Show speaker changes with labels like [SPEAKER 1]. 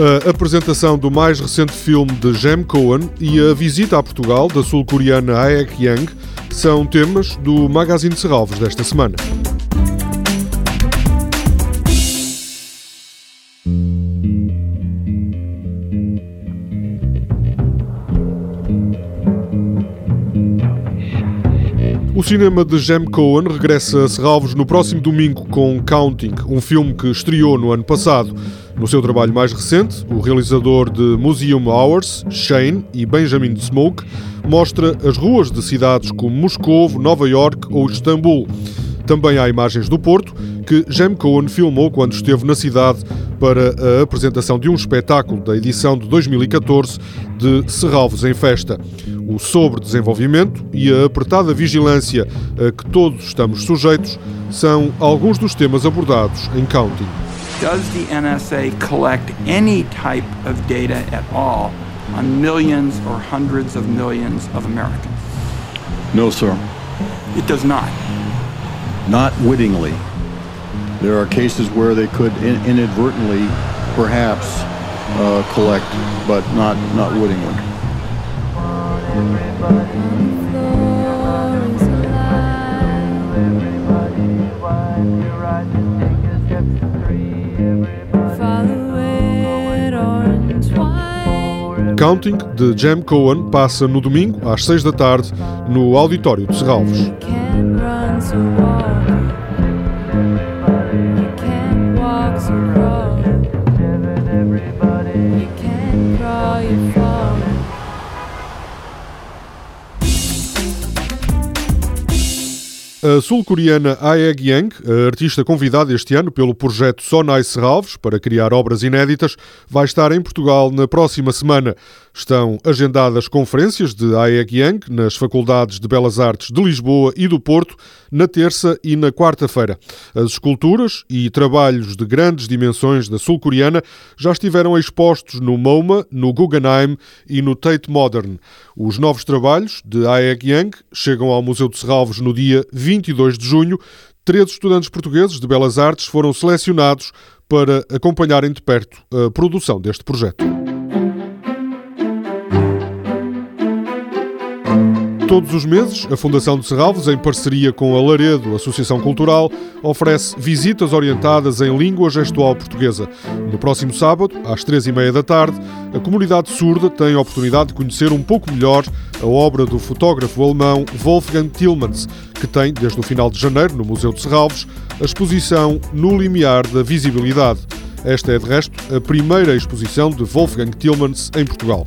[SPEAKER 1] A apresentação do mais recente filme de Jem Cohen e a visita a Portugal da sul-coreana Aek Yang são temas do Magazine de Serralves desta semana. O cinema de Jem Cohen regressa a Serralves no próximo domingo com Counting, um filme que estreou no ano passado. No seu trabalho mais recente, o realizador de Museum Hours, Shane e Benjamin Smoke, mostra as ruas de cidades como Moscou, Nova York ou Istambul. Também há imagens do Porto, que Jem Cohen filmou quando esteve na cidade para a apresentação de um espetáculo da edição de 2014 de Serralves em Festa. O sobre-desenvolvimento e a apertada vigilância a que todos estamos sujeitos são alguns dos temas abordados em Counting.
[SPEAKER 2] Does the NSA collect any type of data at all on millions or hundreds of millions of Americans?
[SPEAKER 3] No, sir.
[SPEAKER 2] It does not.
[SPEAKER 3] Not wittingly. There are cases where they could in- inadvertently, perhaps, uh, collect, but not not wittingly.
[SPEAKER 1] Counting de Jam Cohen passa no domingo às 6 da tarde no auditório de Serralves. A sul-coreana Aeg Yang, a artista convidada este ano pelo projeto Sonai Serralves para criar obras inéditas, vai estar em Portugal na próxima semana. Estão agendadas conferências de Aeg Yang nas Faculdades de Belas Artes de Lisboa e do Porto na terça e na quarta-feira. As esculturas e trabalhos de grandes dimensões da sul-coreana já estiveram expostos no MoMA, no Guggenheim e no Tate Modern. Os novos trabalhos de Aeg Yang chegam ao Museu de Serralves no dia 22 de junho. Três estudantes portugueses de Belas Artes foram selecionados para acompanharem de perto a produção deste projeto. Todos os meses, a Fundação de Serralves, em parceria com a Laredo Associação Cultural, oferece visitas orientadas em língua gestual portuguesa. No próximo sábado, às três e meia da tarde, a comunidade surda tem a oportunidade de conhecer um pouco melhor a obra do fotógrafo alemão Wolfgang Tillmans, que tem, desde o final de janeiro, no Museu de Serralves, a exposição No Limiar da Visibilidade. Esta é, de resto, a primeira exposição de Wolfgang Tillmans em Portugal.